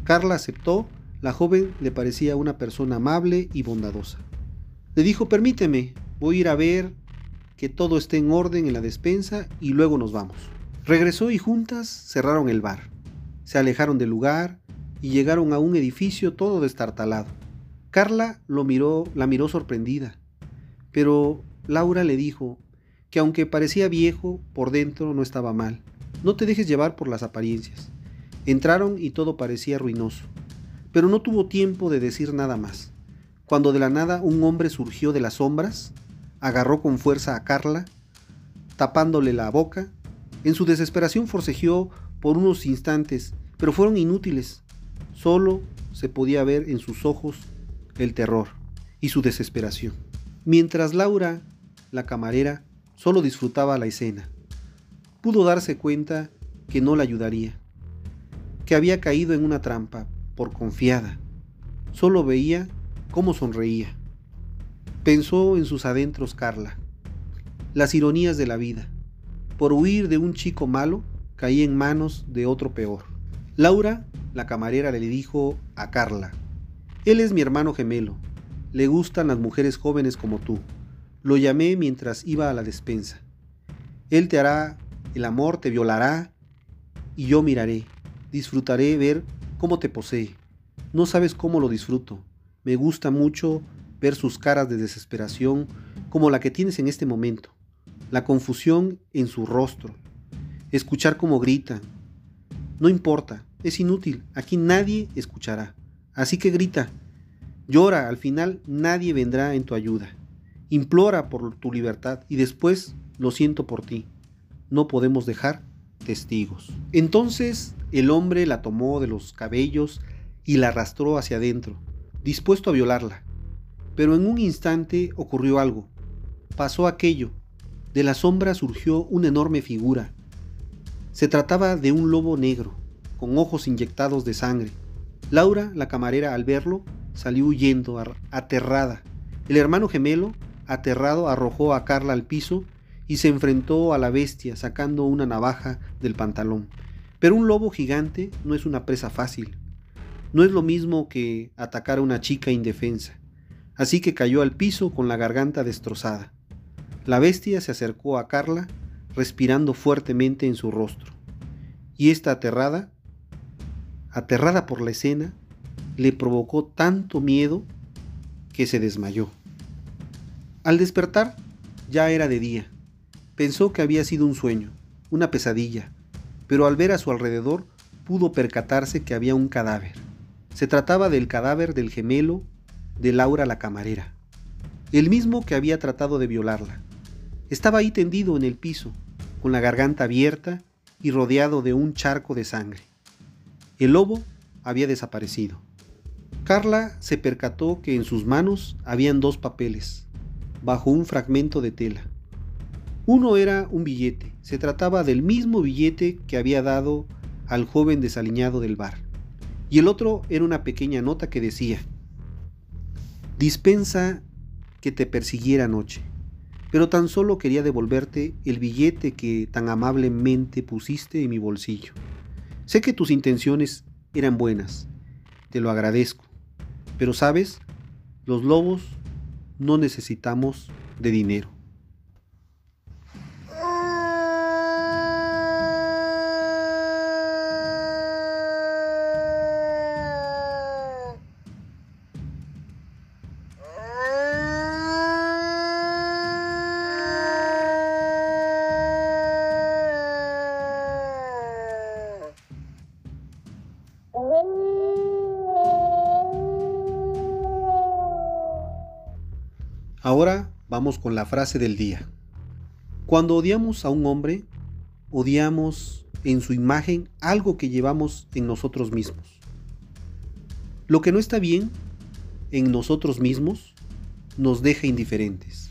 Carla aceptó la joven le parecía una persona amable y bondadosa. Le dijo, permíteme, voy a ir a ver que todo esté en orden en la despensa y luego nos vamos. Regresó y juntas cerraron el bar. Se alejaron del lugar y llegaron a un edificio todo destartalado. Carla lo miró, la miró sorprendida, pero Laura le dijo que aunque parecía viejo, por dentro no estaba mal. No te dejes llevar por las apariencias. Entraron y todo parecía ruinoso pero no tuvo tiempo de decir nada más. Cuando de la nada un hombre surgió de las sombras, agarró con fuerza a Carla, tapándole la boca. En su desesperación forcejeó por unos instantes, pero fueron inútiles. Solo se podía ver en sus ojos el terror y su desesperación. Mientras Laura, la camarera, solo disfrutaba la escena. Pudo darse cuenta que no la ayudaría, que había caído en una trampa, por confiada. Solo veía cómo sonreía. Pensó en sus adentros Carla. Las ironías de la vida. Por huir de un chico malo, caí en manos de otro peor. Laura, la camarera, le dijo a Carla, Él es mi hermano gemelo. Le gustan las mujeres jóvenes como tú. Lo llamé mientras iba a la despensa. Él te hará el amor, te violará y yo miraré. Disfrutaré ver cómo te posee. No sabes cómo lo disfruto. Me gusta mucho ver sus caras de desesperación como la que tienes en este momento, la confusión en su rostro, escuchar cómo gritan. No importa, es inútil, aquí nadie escuchará. Así que grita, llora, al final nadie vendrá en tu ayuda. Implora por tu libertad y después lo siento por ti. No podemos dejar testigos. Entonces el hombre la tomó de los cabellos y la arrastró hacia adentro, dispuesto a violarla. Pero en un instante ocurrió algo. Pasó aquello. De la sombra surgió una enorme figura. Se trataba de un lobo negro, con ojos inyectados de sangre. Laura, la camarera, al verlo, salió huyendo, aterrada. El hermano gemelo, aterrado, arrojó a Carla al piso y se enfrentó a la bestia sacando una navaja del pantalón. Pero un lobo gigante no es una presa fácil. No es lo mismo que atacar a una chica indefensa. Así que cayó al piso con la garganta destrozada. La bestia se acercó a Carla, respirando fuertemente en su rostro. Y esta aterrada, aterrada por la escena, le provocó tanto miedo que se desmayó. Al despertar, Ya era de día. Pensó que había sido un sueño, una pesadilla, pero al ver a su alrededor pudo percatarse que había un cadáver. Se trataba del cadáver del gemelo de Laura la camarera, el mismo que había tratado de violarla. Estaba ahí tendido en el piso, con la garganta abierta y rodeado de un charco de sangre. El lobo había desaparecido. Carla se percató que en sus manos habían dos papeles, bajo un fragmento de tela. Uno era un billete, se trataba del mismo billete que había dado al joven desaliñado del bar. Y el otro era una pequeña nota que decía, dispensa que te persiguiera anoche, pero tan solo quería devolverte el billete que tan amablemente pusiste en mi bolsillo. Sé que tus intenciones eran buenas, te lo agradezco, pero sabes, los lobos no necesitamos de dinero. Con la frase del día. Cuando odiamos a un hombre, odiamos en su imagen algo que llevamos en nosotros mismos. Lo que no está bien en nosotros mismos nos deja indiferentes.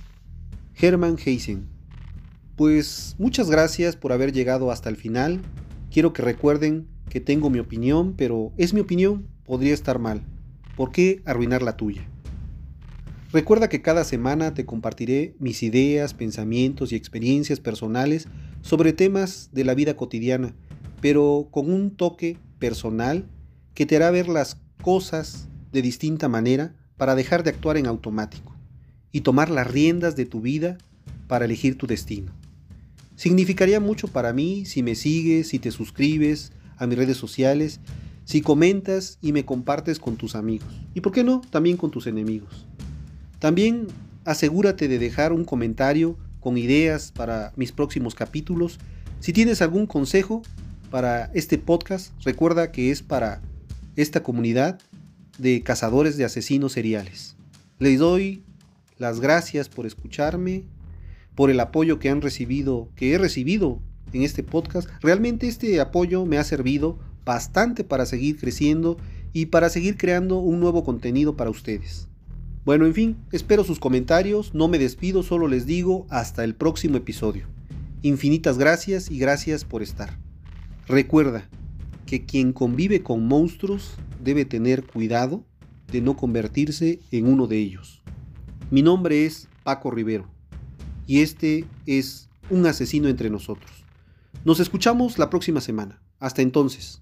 Hermann Heisen. Pues muchas gracias por haber llegado hasta el final. Quiero que recuerden que tengo mi opinión, pero es mi opinión, podría estar mal. ¿Por qué arruinar la tuya? Recuerda que cada semana te compartiré mis ideas, pensamientos y experiencias personales sobre temas de la vida cotidiana, pero con un toque personal que te hará ver las cosas de distinta manera para dejar de actuar en automático y tomar las riendas de tu vida para elegir tu destino. Significaría mucho para mí si me sigues, si te suscribes a mis redes sociales, si comentas y me compartes con tus amigos y, por qué no, también con tus enemigos. También asegúrate de dejar un comentario con ideas para mis próximos capítulos. Si tienes algún consejo para este podcast, recuerda que es para esta comunidad de cazadores de asesinos seriales. Les doy las gracias por escucharme, por el apoyo que han recibido, que he recibido en este podcast. Realmente este apoyo me ha servido bastante para seguir creciendo y para seguir creando un nuevo contenido para ustedes. Bueno, en fin, espero sus comentarios, no me despido, solo les digo hasta el próximo episodio. Infinitas gracias y gracias por estar. Recuerda que quien convive con monstruos debe tener cuidado de no convertirse en uno de ellos. Mi nombre es Paco Rivero y este es un asesino entre nosotros. Nos escuchamos la próxima semana. Hasta entonces.